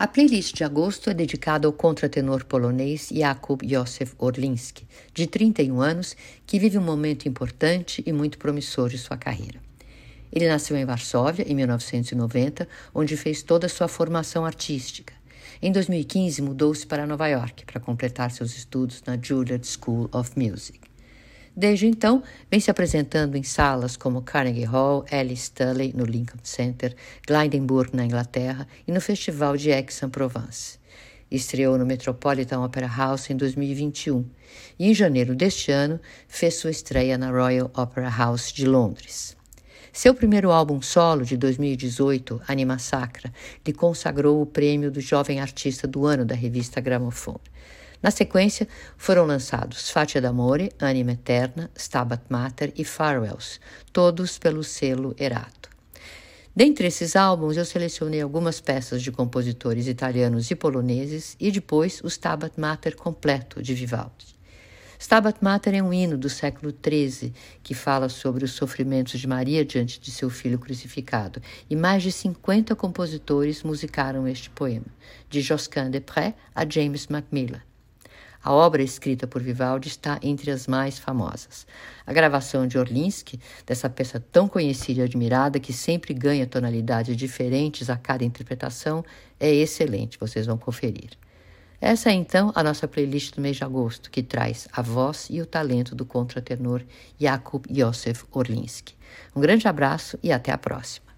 A playlist de agosto é dedicada ao contratenor polonês Jakub Józef Orlinski, de 31 anos, que vive um momento importante e muito promissor de sua carreira. Ele nasceu em Varsóvia em 1990, onde fez toda a sua formação artística. Em 2015, mudou-se para Nova York para completar seus estudos na Juilliard School of Music. Desde então, vem se apresentando em salas como Carnegie Hall, Alice Tully no Lincoln Center, Glyndebourne na Inglaterra e no Festival de Aix-en-Provence. Estreou no Metropolitan Opera House em 2021 e, em janeiro deste ano, fez sua estreia na Royal Opera House de Londres. Seu primeiro álbum solo, de 2018, Anima Sacra, lhe consagrou o prêmio do Jovem Artista do Ano da revista Gramophone. Na sequência, foram lançados Fatia d'Amore, Anima Eterna, Stabat Mater e Farewells, todos pelo selo Erato. Dentre esses álbuns, eu selecionei algumas peças de compositores italianos e poloneses e depois o Stabat Mater completo de Vivaldi. Stabat Mater é um hino do século XIII que fala sobre os sofrimentos de Maria diante de seu filho crucificado, e mais de 50 compositores musicaram este poema, de Josquin de Pré a James Macmillan. A obra escrita por Vivaldi está entre as mais famosas. A gravação de Orlinsky, dessa peça tão conhecida e admirada que sempre ganha tonalidades diferentes a cada interpretação, é excelente, vocês vão conferir. Essa é então a nossa playlist do mês de agosto, que traz a voz e o talento do contratenor Jakub Józef Orlinsky. Um grande abraço e até a próxima.